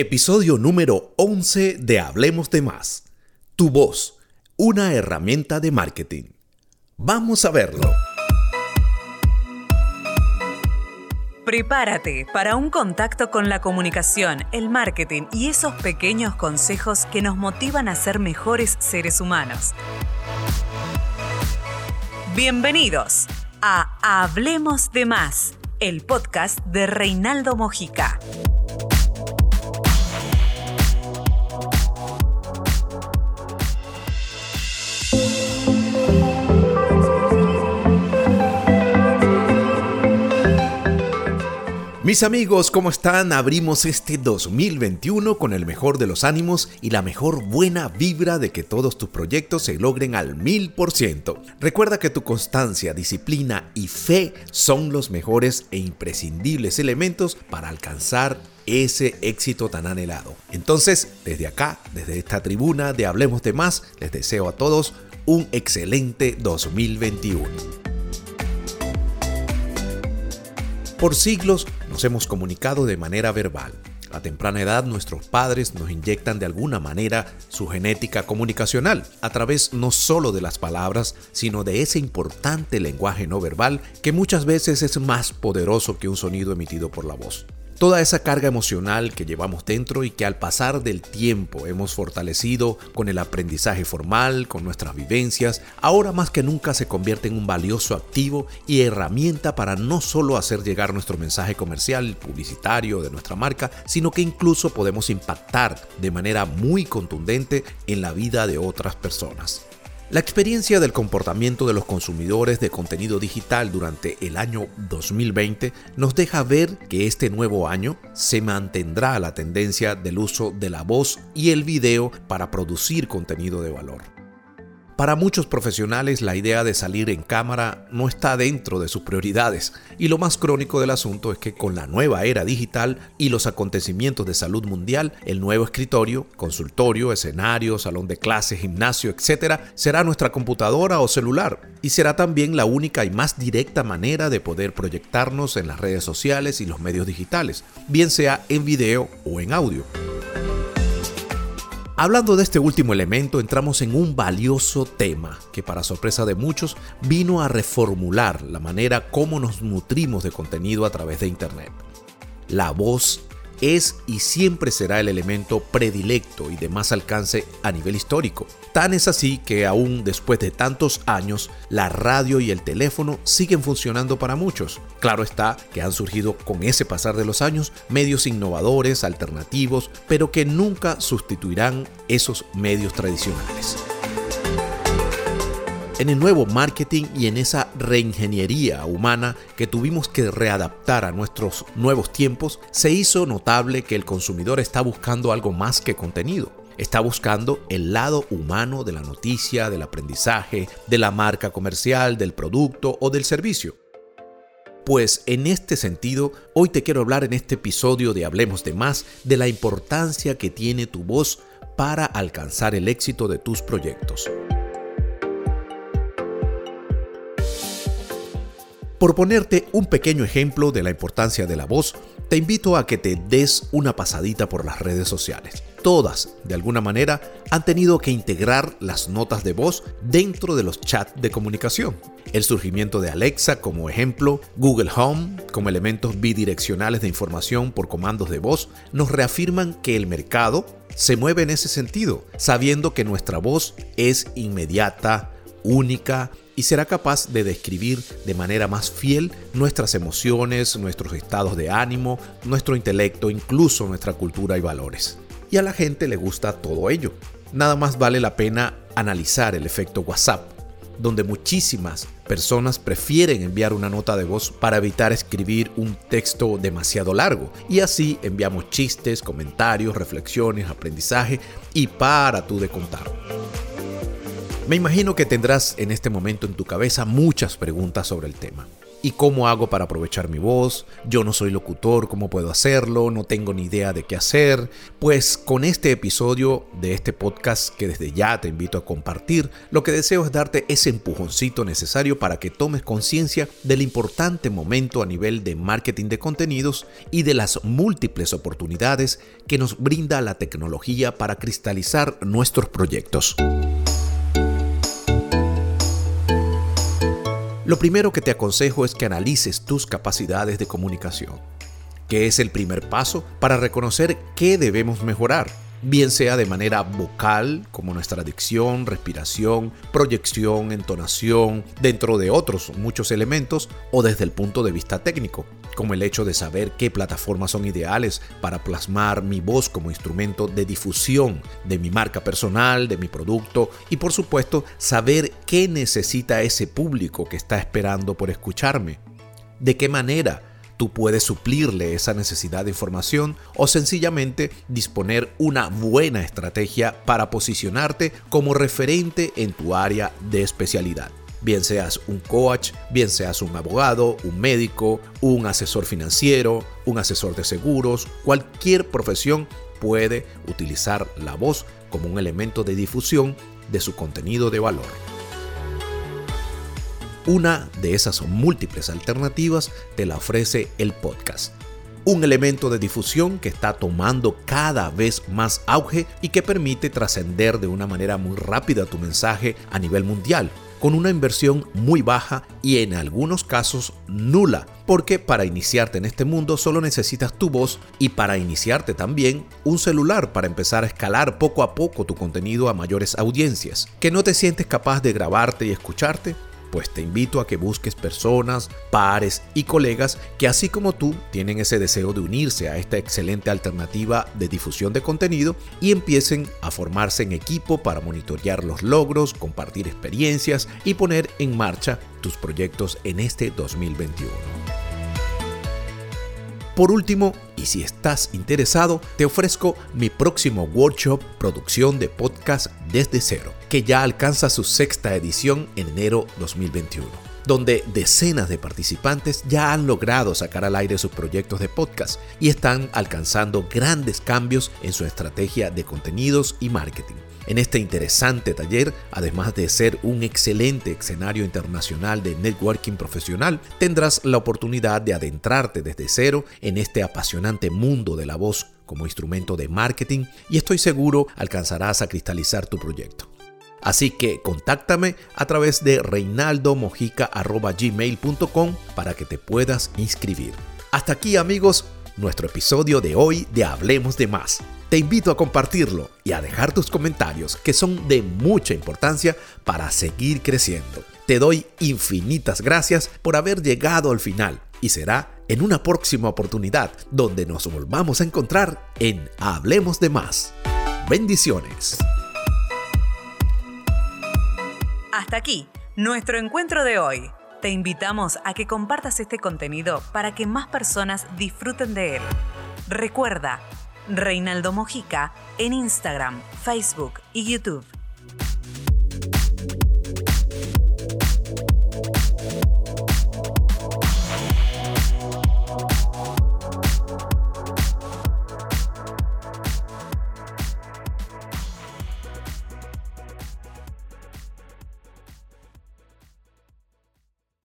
Episodio número 11 de Hablemos de Más. Tu voz, una herramienta de marketing. Vamos a verlo. Prepárate para un contacto con la comunicación, el marketing y esos pequeños consejos que nos motivan a ser mejores seres humanos. Bienvenidos a Hablemos de Más, el podcast de Reinaldo Mojica. Mis amigos, ¿cómo están? Abrimos este 2021 con el mejor de los ánimos y la mejor buena vibra de que todos tus proyectos se logren al mil por ciento. Recuerda que tu constancia, disciplina y fe son los mejores e imprescindibles elementos para alcanzar ese éxito tan anhelado. Entonces, desde acá, desde esta tribuna de Hablemos de Más, les deseo a todos un excelente 2021. Por siglos nos hemos comunicado de manera verbal. A temprana edad nuestros padres nos inyectan de alguna manera su genética comunicacional a través no solo de las palabras, sino de ese importante lenguaje no verbal que muchas veces es más poderoso que un sonido emitido por la voz. Toda esa carga emocional que llevamos dentro y que al pasar del tiempo hemos fortalecido con el aprendizaje formal, con nuestras vivencias, ahora más que nunca se convierte en un valioso activo y herramienta para no solo hacer llegar nuestro mensaje comercial, publicitario de nuestra marca, sino que incluso podemos impactar de manera muy contundente en la vida de otras personas. La experiencia del comportamiento de los consumidores de contenido digital durante el año 2020 nos deja ver que este nuevo año se mantendrá la tendencia del uso de la voz y el video para producir contenido de valor. Para muchos profesionales la idea de salir en cámara no está dentro de sus prioridades y lo más crónico del asunto es que con la nueva era digital y los acontecimientos de salud mundial, el nuevo escritorio, consultorio, escenario, salón de clases, gimnasio, etc. será nuestra computadora o celular y será también la única y más directa manera de poder proyectarnos en las redes sociales y los medios digitales, bien sea en video o en audio. Hablando de este último elemento, entramos en un valioso tema que para sorpresa de muchos vino a reformular la manera como nos nutrimos de contenido a través de Internet. La voz es y siempre será el elemento predilecto y de más alcance a nivel histórico. Tan es así que aún después de tantos años, la radio y el teléfono siguen funcionando para muchos. Claro está que han surgido con ese pasar de los años medios innovadores, alternativos, pero que nunca sustituirán esos medios tradicionales en el nuevo marketing y en esa reingeniería humana que tuvimos que readaptar a nuestros nuevos tiempos, se hizo notable que el consumidor está buscando algo más que contenido. Está buscando el lado humano de la noticia, del aprendizaje, de la marca comercial, del producto o del servicio. Pues en este sentido, hoy te quiero hablar en este episodio de Hablemos de más de la importancia que tiene tu voz para alcanzar el éxito de tus proyectos. Por ponerte un pequeño ejemplo de la importancia de la voz, te invito a que te des una pasadita por las redes sociales. Todas, de alguna manera, han tenido que integrar las notas de voz dentro de los chats de comunicación. El surgimiento de Alexa como ejemplo, Google Home como elementos bidireccionales de información por comandos de voz, nos reafirman que el mercado se mueve en ese sentido, sabiendo que nuestra voz es inmediata, única y será capaz de describir de manera más fiel nuestras emociones, nuestros estados de ánimo, nuestro intelecto, incluso nuestra cultura y valores. Y a la gente le gusta todo ello. Nada más vale la pena analizar el efecto WhatsApp, donde muchísimas personas prefieren enviar una nota de voz para evitar escribir un texto demasiado largo. Y así enviamos chistes, comentarios, reflexiones, aprendizaje y para tú de contar. Me imagino que tendrás en este momento en tu cabeza muchas preguntas sobre el tema. ¿Y cómo hago para aprovechar mi voz? Yo no soy locutor, ¿cómo puedo hacerlo? No tengo ni idea de qué hacer. Pues con este episodio de este podcast que desde ya te invito a compartir, lo que deseo es darte ese empujoncito necesario para que tomes conciencia del importante momento a nivel de marketing de contenidos y de las múltiples oportunidades que nos brinda la tecnología para cristalizar nuestros proyectos. Lo primero que te aconsejo es que analices tus capacidades de comunicación, que es el primer paso para reconocer qué debemos mejorar bien sea de manera vocal, como nuestra dicción, respiración, proyección, entonación, dentro de otros muchos elementos, o desde el punto de vista técnico, como el hecho de saber qué plataformas son ideales para plasmar mi voz como instrumento de difusión de mi marca personal, de mi producto, y por supuesto saber qué necesita ese público que está esperando por escucharme. ¿De qué manera tú puedes suplirle esa necesidad de información o sencillamente disponer una buena estrategia para posicionarte como referente en tu área de especialidad. Bien seas un coach, bien seas un abogado, un médico, un asesor financiero, un asesor de seguros, cualquier profesión puede utilizar la voz como un elemento de difusión de su contenido de valor. Una de esas múltiples alternativas te la ofrece el podcast. Un elemento de difusión que está tomando cada vez más auge y que permite trascender de una manera muy rápida tu mensaje a nivel mundial, con una inversión muy baja y en algunos casos nula, porque para iniciarte en este mundo solo necesitas tu voz y para iniciarte también un celular para empezar a escalar poco a poco tu contenido a mayores audiencias. ¿Que no te sientes capaz de grabarte y escucharte? Pues te invito a que busques personas, pares y colegas que así como tú tienen ese deseo de unirse a esta excelente alternativa de difusión de contenido y empiecen a formarse en equipo para monitorear los logros, compartir experiencias y poner en marcha tus proyectos en este 2021. Por último, y si estás interesado, te ofrezco mi próximo workshop Producción de Podcast desde cero, que ya alcanza su sexta edición en enero 2021 donde decenas de participantes ya han logrado sacar al aire sus proyectos de podcast y están alcanzando grandes cambios en su estrategia de contenidos y marketing. En este interesante taller, además de ser un excelente escenario internacional de networking profesional, tendrás la oportunidad de adentrarte desde cero en este apasionante mundo de la voz como instrumento de marketing y estoy seguro alcanzarás a cristalizar tu proyecto. Así que contáctame a través de reinaldomojica.gmail.com para que te puedas inscribir. Hasta aquí amigos, nuestro episodio de hoy de Hablemos de Más. Te invito a compartirlo y a dejar tus comentarios que son de mucha importancia para seguir creciendo. Te doy infinitas gracias por haber llegado al final y será en una próxima oportunidad donde nos volvamos a encontrar en Hablemos de Más. Bendiciones. Hasta aquí, nuestro encuentro de hoy. Te invitamos a que compartas este contenido para que más personas disfruten de él. Recuerda, Reinaldo Mojica en Instagram, Facebook y YouTube.